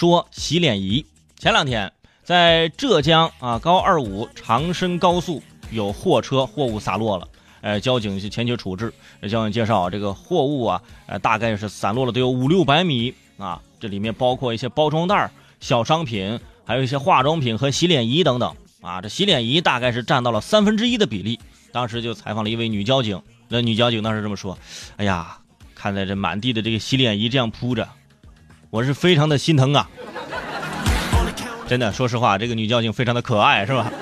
说洗脸仪。前两天在浙江啊高二五长深高速有货车货物洒落了，呃，交警前去处置。交警介绍，这个货物啊，呃，大概是散落了得有五六百米啊，这里面包括一些包装袋、小商品，还有一些化妆品和洗脸仪等等啊。这洗脸仪大概是占到了三分之一的比例。当时就采访了一位女交警，那女交警当时这么说：“哎呀，看在这满地的这个洗脸仪这样铺着，我是非常的心疼啊。”真的，说实话，这个女交警非常的可爱，是吧？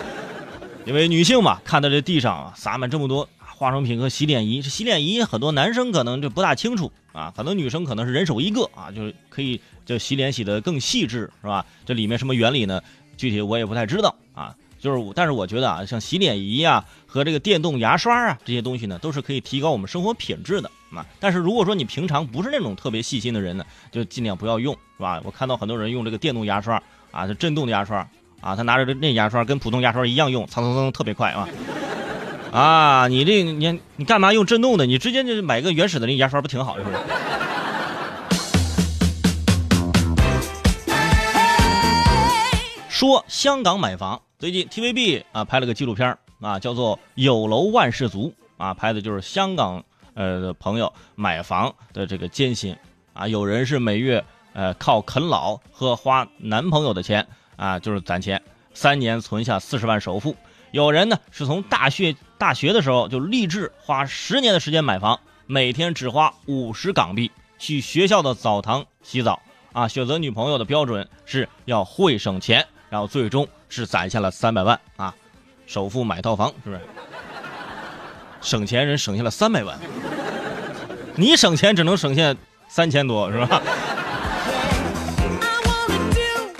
因为女性嘛，看到这地上啊撒满这么多化妆品和洗脸仪，这洗脸仪很多男生可能就不大清楚啊，很多女生可能是人手一个啊，就是可以就洗脸洗得更细致，是吧？这里面什么原理呢？具体我也不太知道啊。就是，但是我觉得啊，像洗脸仪啊和这个电动牙刷啊这些东西呢，都是可以提高我们生活品质的啊。但是如果说你平常不是那种特别细心的人呢，就尽量不要用，是吧？我看到很多人用这个电动牙刷。啊，这震动的牙刷啊，他拿着那牙刷跟普通牙刷一样用，蹭蹭蹭特别快啊！啊，你这你你干嘛用震动的？你直接就买个原始的那牙刷不挺好？是不是？说香港买房，最近 TVB 啊拍了个纪录片啊，叫做《有楼万事足》啊，拍的就是香港呃的朋友买房的这个艰辛啊，有人是每月。呃，靠啃老和花男朋友的钱啊，就是攒钱，三年存下四十万首付。有人呢是从大学大学的时候就立志花十年的时间买房，每天只花五十港币去学校的澡堂洗澡啊。选择女朋友的标准是要会省钱，然后最终是攒下了三百万啊，首付买套房，是不是？省钱人省下了三百万，你省钱只能省下三千多，是吧？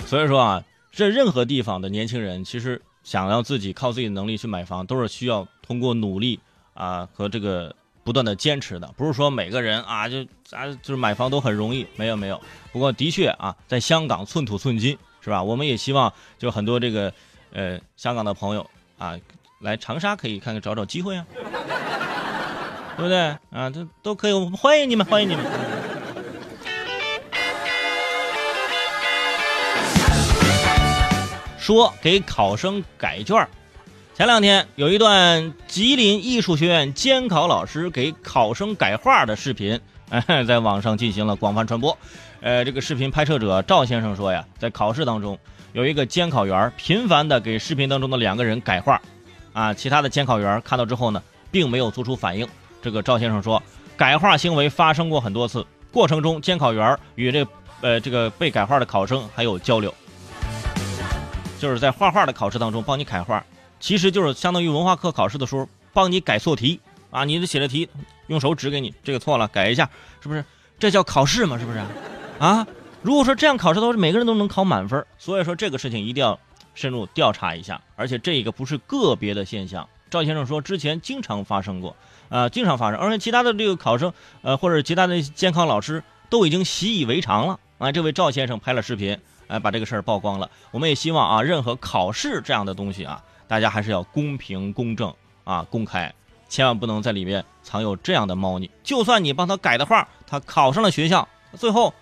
所以说啊，这任何地方的年轻人，其实想要自己靠自己的能力去买房，都是需要通过努力啊和这个不断的坚持的。不是说每个人啊就啊就是买房都很容易，没有没有。不过的确啊，在香港寸土寸金是吧？我们也希望就很多这个呃香港的朋友啊来长沙可以看看找找机会啊，对不对啊？这都可以，我们欢迎你们，欢迎你们。说给考生改卷前两天有一段吉林艺术学院监考老师给考生改画的视频，哎，在网上进行了广泛传播。呃，这个视频拍摄者赵先生说呀，在考试当中，有一个监考员频繁的给视频当中的两个人改画，啊，其他的监考员看到之后呢，并没有做出反应。这个赵先生说，改画行为发生过很多次，过程中监考员与这呃这个被改画的考生还有交流。就是在画画的考试当中帮你改画，其实就是相当于文化课考试的时候帮你改错题啊！你这写的题用手指给你，这个错了改一下，是不是？这叫考试吗？是不是？啊！如果说这样考试的话，每个人都能考满分。所以说这个事情一定要深入调查一下，而且这个不是个别的现象。赵先生说之前经常发生过，啊，经常发生，而且其他的这个考生，呃，或者其他的监考老师都已经习以为常了。啊，这位赵先生拍了视频。哎，把这个事儿曝光了。我们也希望啊，任何考试这样的东西啊，大家还是要公平、公正啊，公开，千万不能在里面藏有这样的猫腻。就算你帮他改的画，他考上了学校，最后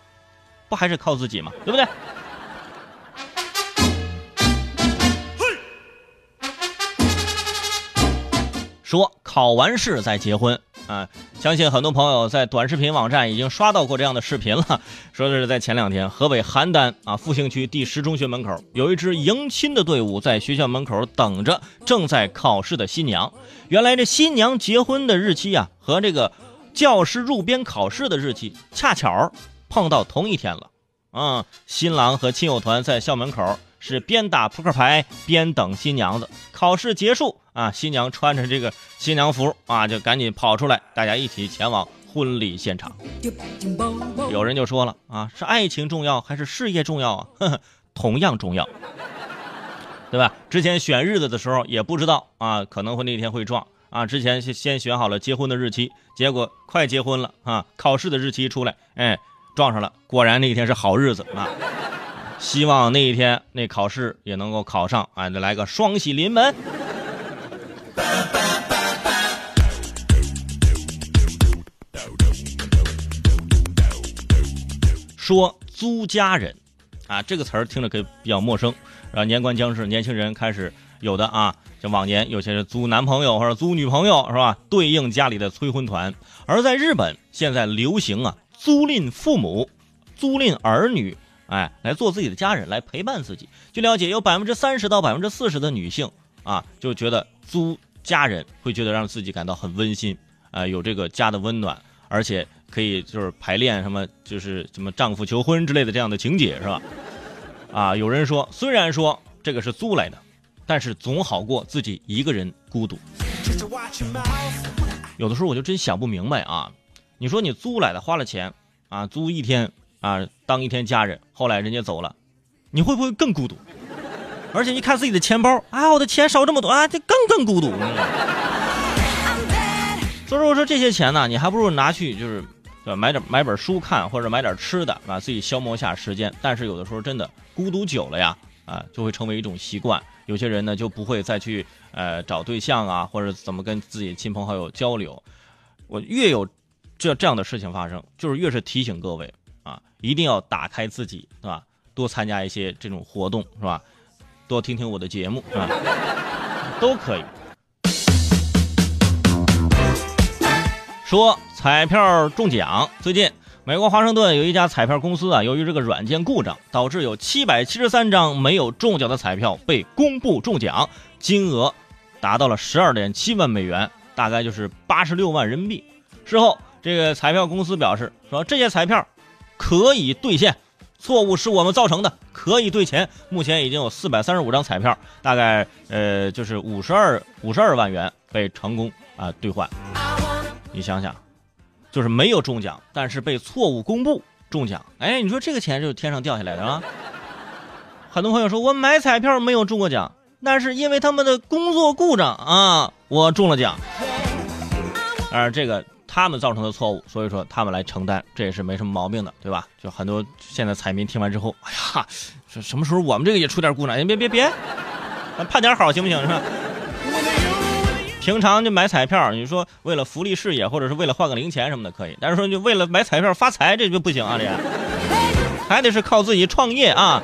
不还是靠自己吗？对不对？说考完试再结婚。啊，相信很多朋友在短视频网站已经刷到过这样的视频了。说的是在前两天，河北邯郸啊复兴区第十中学门口，有一支迎亲的队伍在学校门口等着正在考试的新娘。原来这新娘结婚的日期啊，和这个教师入编考试的日期恰巧碰到同一天了。嗯，新郎和亲友团在校门口。是边打扑克牌边等新娘子。考试结束啊，新娘穿着这个新娘服啊，就赶紧跑出来，大家一起前往婚礼现场。有人就说了啊，是爱情重要还是事业重要啊？同样重要，对吧？之前选日子的时候也不知道啊，可能会那天会撞啊。之前先先选好了结婚的日期，结果快结婚了啊，考试的日期出来，哎，撞上了，果然那天是好日子啊。希望那一天那考试也能够考上，哎，再来个双喜临门。说租家人，啊，这个词儿听着可以比较陌生。然后年关将至，年轻人开始有的啊，像往年有些是租男朋友或者租女朋友是吧？对应家里的催婚团。而在日本，现在流行啊，租赁父母、租赁儿女，哎，来做自己的家人，来陪伴自己。据了解，有百分之三十到百分之四十的女性啊，就觉得租家人会觉得让自己感到很温馨，啊，有这个家的温暖，而且可以就是排练什么，就是什么丈夫求婚之类的这样的情节，是吧？啊，有人说，虽然说这个是租来的，但是总好过自己一个人孤独。有的时候我就真想不明白啊，你说你租来的花了钱啊，租一天啊，当一天家人，后来人家走了，你会不会更孤独？而且一看自己的钱包，啊，我的钱少这么多啊，这更更孤独。所以说，我说这些钱呢，你还不如拿去就是。对？买点买本书看，或者买点吃的，啊，自己消磨一下时间。但是有的时候真的孤独久了呀，啊，就会成为一种习惯。有些人呢就不会再去呃找对象啊，或者怎么跟自己亲朋好友交流。我越有这这样的事情发生，就是越是提醒各位，一定要打开自己，是吧？多参加一些这种活动，是吧？多听听我的节目，是吧？都可以。说彩票中奖，最近美国华盛顿有一家彩票公司啊，由于这个软件故障，导致有七百七十三张没有中奖的彩票被公布中奖，金额达到了十二点七万美元，大概就是八十六万人民币。事后，这个彩票公司表示说，这些彩票可以兑现，错误是我们造成的，可以兑钱。目前已经有四百三十五张彩票，大概呃就是五十二五十二万元被成功啊兑换。你想想，就是没有中奖，但是被错误公布中奖，哎，你说这个钱就是天上掉下来的啊？很多朋友说我买彩票没有中过奖，那是因为他们的工作故障啊，我中了奖。而这个他们造成的错误，所以说他们来承担，这也是没什么毛病的，对吧？就很多现在彩民听完之后，哎呀，什么时候我们这个也出点故障？别别别，咱盼点好行不行？是吧？平常就买彩票，你说为了福利事业，或者是为了换个零钱什么的可以，但是说就为了买彩票发财，这就不行啊！这还得是靠自己创业啊！